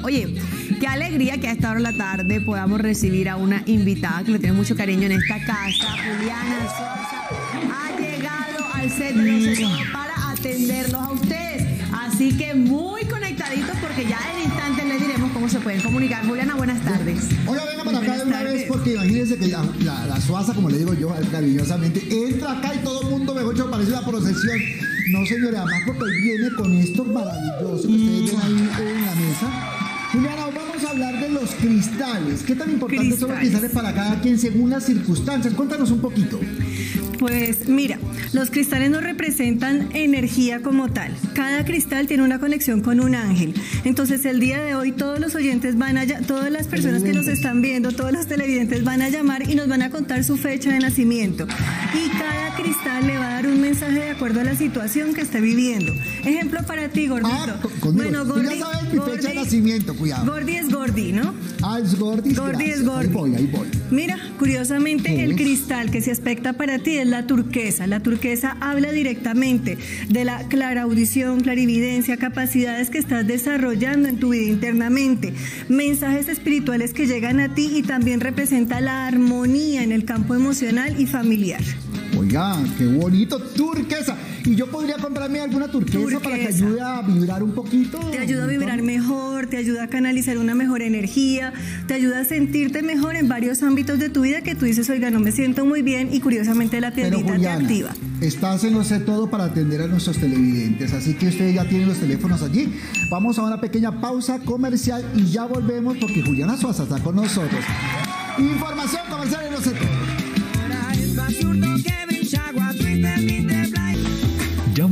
Oye, qué alegría que a esta hora de la tarde podamos recibir a una invitada que le tiene mucho cariño en esta casa. Juliana Sosa ha llegado al set de los para atenderlos a ustedes. Así que muy conectaditos porque ya en instantes les diremos cómo se pueden comunicar. Juliana, buenas tardes. Oiga, venga para acá de una tardes. vez porque imagínense que la, la, la Suaza, como le digo yo cariñosamente, entra acá y todo el mundo, mejor dicho, parece una procesión. No, señores, además porque viene con esto maravilloso que ustedes ven ahí en la mesa. Cristales. ¿Qué tan importantes son los Cristales. cristales para cada quien según las circunstancias? Cuéntanos un poquito. Pues mira, los cristales nos representan energía como tal. Cada cristal tiene una conexión con un ángel. Entonces el día de hoy todos los oyentes van a, todas las personas que nos están viendo, todos los televidentes van a llamar y nos van a contar su fecha de nacimiento. Y cada cristal le va a dar un mensaje de acuerdo a la situación que esté viviendo. Ejemplo para ti, gordito. Ah, ya sabes mi fecha de nacimiento, cuidado. Gordi es Gordi, ¿no? Ah, es. Gordi gracias. es Gordi. Ahí voy, ahí voy. Mira, curiosamente el cristal que se aspecta para ti es la turquesa. La turquesa habla directamente de la claraaudición, clarividencia, capacidades que estás desarrollando en tu vida internamente, mensajes espirituales que llegan a ti y también representa la armonía en el campo emocional y familiar. Oiga, qué bonito, turquesa. ¿Y yo podría comprarme alguna turquesa, para que ayude a vibrar un poquito? Te ayuda a vibrar mejor, te ayuda a canalizar una mejor energía, te ayuda a sentirte mejor en varios ámbitos de tu vida que tú dices, oiga, no me siento muy bien y curiosamente la Pero piedrita te Juliana, activa. estás en lo sé todo para atender a nuestros televidentes, así que ustedes ya tienen los teléfonos allí. Vamos a una pequeña pausa comercial y ya volvemos porque Juliana Suaza está con nosotros. Información comercial en lo sé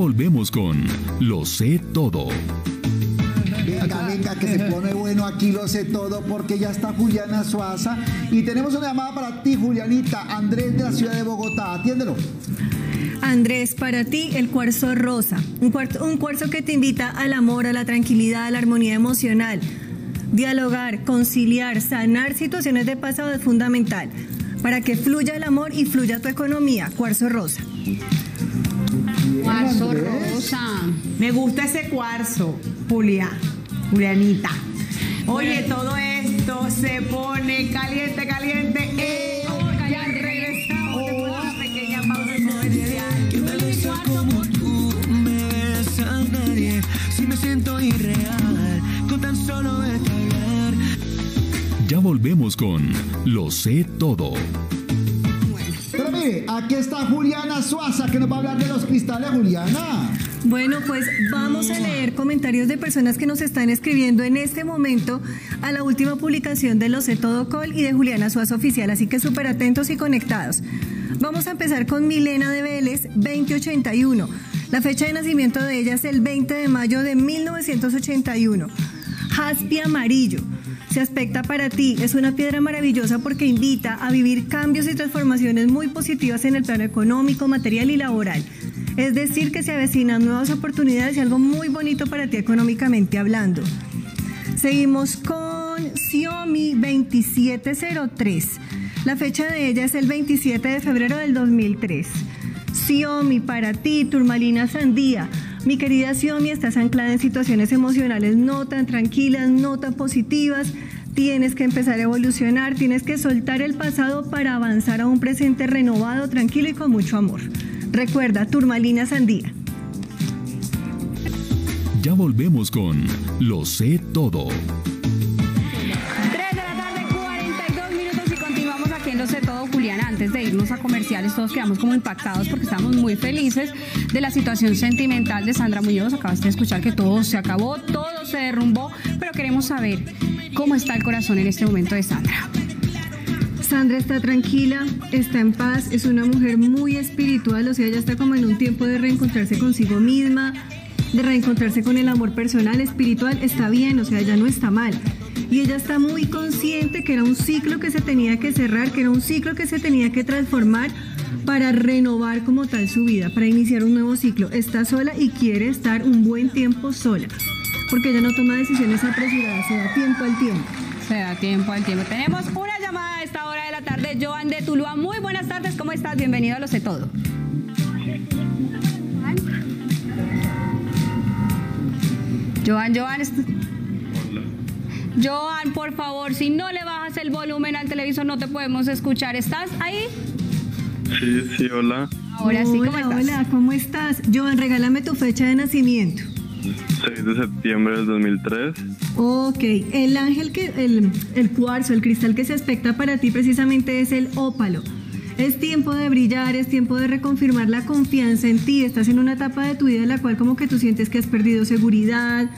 volvemos con Lo sé todo. Venga, venga, que se pone bueno aquí lo sé todo porque ya está Juliana Suaza y tenemos una llamada para ti, Julianita, Andrés de la ciudad de Bogotá. Atiéndelo. Andrés, para ti el cuarzo rosa, un cuarzo, un cuarzo que te invita al amor, a la tranquilidad, a la armonía emocional. Dialogar, conciliar, sanar situaciones de pasado es fundamental para que fluya el amor y fluya tu economía. Cuarzo rosa. Cuarzo Andrés. rosa. Me gusta ese cuarzo, Julia, Julianita. Oye, todo esto se pone caliente, caliente. Eh, ya regresamos después de una pequeña pausa comercial. me besas nadie si me siento irreal con tan solo verte hablar Ya volvemos con Lo sé todo. Aquí está Juliana Suaza que nos va a hablar de los cristales, Juliana. Bueno, pues vamos a leer comentarios de personas que nos están escribiendo en este momento a la última publicación de Lo sé todo Col y de Juliana Suazo Oficial, así que súper atentos y conectados. Vamos a empezar con Milena de Vélez, 2081. La fecha de nacimiento de ella es el 20 de mayo de 1981. Jaspi amarillo. Se aspecta para ti. Es una piedra maravillosa porque invita a vivir cambios y transformaciones muy positivas en el plano económico, material y laboral. Es decir, que se avecinan nuevas oportunidades y algo muy bonito para ti económicamente hablando. Seguimos con Xiaomi 2703. La fecha de ella es el 27 de febrero del 2003. Xiaomi para ti, Turmalina Sandía. Mi querida Xiaomi, estás anclada en situaciones emocionales no tan tranquilas, no tan positivas. Tienes que empezar a evolucionar, tienes que soltar el pasado para avanzar a un presente renovado, tranquilo y con mucho amor. Recuerda, Turmalina Sandía. Ya volvemos con Lo sé todo. Antes de irnos a comerciales, todos quedamos como impactados porque estamos muy felices de la situación sentimental de Sandra Muñoz. Acabaste de escuchar que todo se acabó, todo se derrumbó, pero queremos saber cómo está el corazón en este momento de Sandra. Sandra está tranquila, está en paz, es una mujer muy espiritual, o sea, ella está como en un tiempo de reencontrarse consigo misma, de reencontrarse con el amor personal, espiritual, está bien, o sea, ella no está mal. Y ella está muy consciente que era un ciclo que se tenía que cerrar, que era un ciclo que se tenía que transformar para renovar como tal su vida, para iniciar un nuevo ciclo. Está sola y quiere estar un buen tiempo sola, porque ella no toma decisiones apresuradas, se da tiempo al tiempo. Se da tiempo al tiempo. Tenemos una llamada a esta hora de la tarde. Joan de Tuluá. Muy buenas tardes. ¿Cómo estás? Bienvenido a Lo Sé Todo. Joan, Joan. Joan, por favor, si no le bajas el volumen al televisor no te podemos escuchar. ¿Estás ahí? Sí, sí, hola. Ahora sí, ¿cómo hola, estás? hola, ¿cómo estás? Joan, regálame tu fecha de nacimiento. 6 de septiembre del 2003. Ok, el ángel que, el, el cuarzo, el cristal que se aspecta para ti precisamente es el ópalo. Es tiempo de brillar, es tiempo de reconfirmar la confianza en ti. Estás en una etapa de tu vida en la cual como que tú sientes que has perdido seguridad,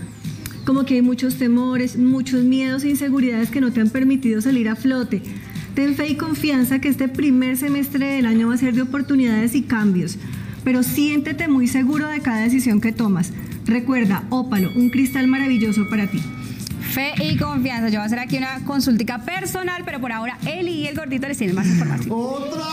como que hay muchos temores, muchos miedos e inseguridades que no te han permitido salir a flote. Ten fe y confianza que este primer semestre del año va a ser de oportunidades y cambios, pero siéntete muy seguro de cada decisión que tomas. Recuerda, ópalo, un cristal maravilloso para ti. Fe y confianza. Yo voy a hacer aquí una consultica personal, pero por ahora Eli y el gordito les tienen más información. ¿Otra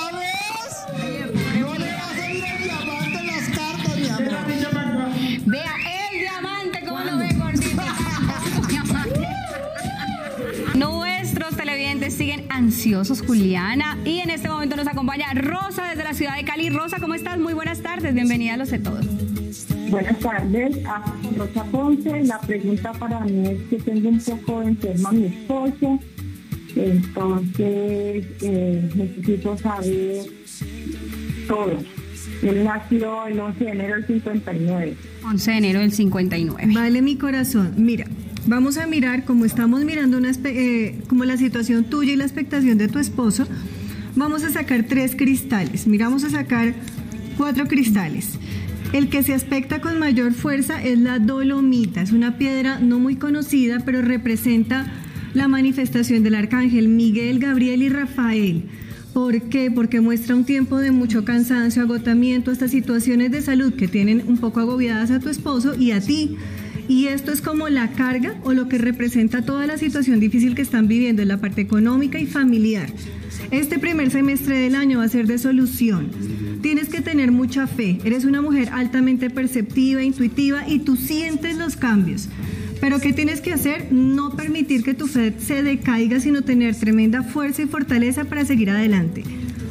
ansiosos, Juliana. Y en este momento nos acompaña Rosa desde la ciudad de Cali. Rosa, ¿cómo estás? Muy buenas tardes. Bienvenida a Los de Todo. Buenas tardes, a Rosa Ponce. La pregunta para mí es que tengo un poco enferma a mi esposo, entonces eh, necesito saber todo. Él nació el 11 de enero del 59. 11 de enero del 59. Vale, mi corazón. Mira, vamos a mirar como estamos mirando una eh, como la situación tuya y la expectación de tu esposo. Vamos a sacar tres cristales. Miramos a sacar cuatro cristales. El que se aspecta con mayor fuerza es la dolomita. Es una piedra no muy conocida, pero representa la manifestación del arcángel Miguel, Gabriel y Rafael. ¿Por qué? Porque muestra un tiempo de mucho cansancio, agotamiento, hasta situaciones de salud que tienen un poco agobiadas a tu esposo y a ti. Y esto es como la carga o lo que representa toda la situación difícil que están viviendo en la parte económica y familiar. Este primer semestre del año va a ser de solución. Tienes que tener mucha fe. Eres una mujer altamente perceptiva, intuitiva y tú sientes los cambios. Pero ¿qué tienes que hacer? No permitir que tu fe se decaiga, sino tener tremenda fuerza y fortaleza para seguir adelante.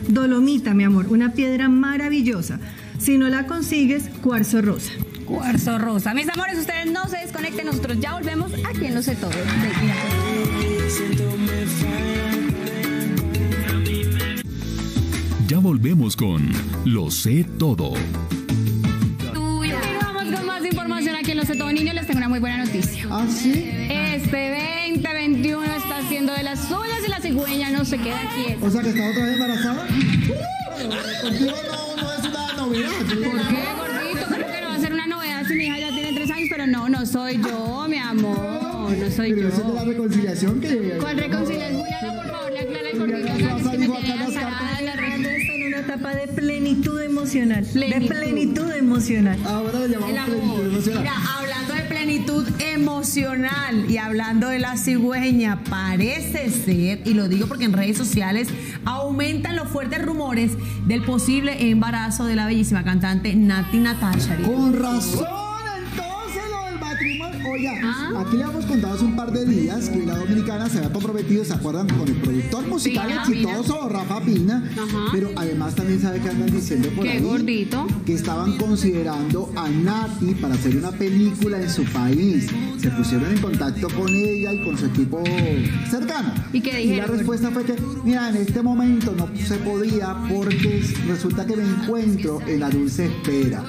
Dolomita, mi amor, una piedra maravillosa. Si no la consigues, cuarzo rosa. Cuarzo rosa. Mis amores, ustedes no se desconecten. Nosotros ya volvemos aquí en Los de Todo. Ya volvemos con Lo sé todo. Continuamos con más información aquí en Los de Todo. Niños, les tengo una muy buena noticia. ¿Ah, sí? Este 2021 está haciendo de las suyas y la cigüeña no se queda quieta. O sea, que está otra vez embarazada. Contigo no, no es una novedad. ¿Por qué, mi hija ya tiene tres años, pero no, no soy yo, mi amor. No soy Pero eso es de la yo. reconciliación que... Con reconciliación, Juliana, por favor, le aclara gordito Juliana acá, que me tiene azarada la en una etapa de plenitud emocional. Plenitud. De plenitud emocional. Ahora le llamamos El plenitud emocional. Mira, hablando de plenitud emocional y hablando de la cigüeña, parece ser, y lo digo porque en redes sociales aumentan los fuertes rumores del posible embarazo de la bellísima cantante Nati Natasha. Con razón, Oiga, Ah. aquí le hemos contado hace un par de días que la dominicana se había comprometido, ¿se acuerdan? Con el productor musical Pina, exitoso, Rafa Pina. Ajá. Pero además también sabe que andan diciendo por Qué ahí gordito. que estaban considerando a Nati para hacer una película en su país. Se pusieron en contacto con ella y con su equipo cercano. ¿Y qué la dijeron? respuesta fue que, mira, en este momento no se podía porque resulta que me encuentro en la dulce espera.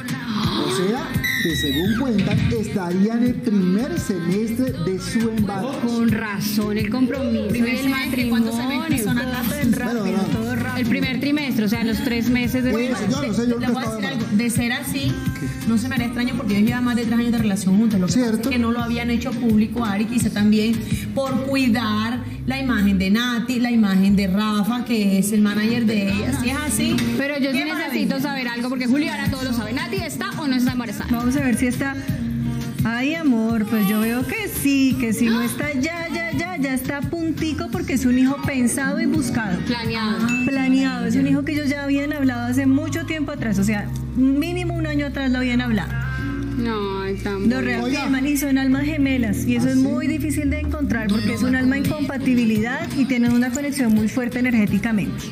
Que según cuentan, estaría en el primer semestre de su embarazo. Con razón, el compromiso y el matrimonio. Pero, no, El primer trimestre, o sea, los tres meses de Pues, yo no sé, yo Le que voy a estaba decir algo, embarazada. de ser así, no se me haría extraño porque ellos llevan más de tres años de relación juntos. Lo que pasa es Cierto. que no lo habían hecho público, Ari, quizá también por cuidar la imagen de Nati, la imagen de Rafa, que es el manager de ella. Si es así. Pero yo sí necesito maravilla. saber algo porque Juliana todo lo sabe. ¿Nati está o no está embarazada? Vamos a ver si está. Ay, amor, pues yo veo que sí, que si no está ya, ya, ya, ya está a puntico porque es un hijo pensado y buscado. Planeado. Planeado, es un hijo que ellos ya habían hablado hace mucho tiempo atrás, o sea, mínimo un año atrás lo habían hablado. No, tan Lo reafirman y son almas gemelas y eso ¿Ah, es sí? muy difícil de encontrar porque es un alma en compatibilidad y tienen una conexión muy fuerte energéticamente.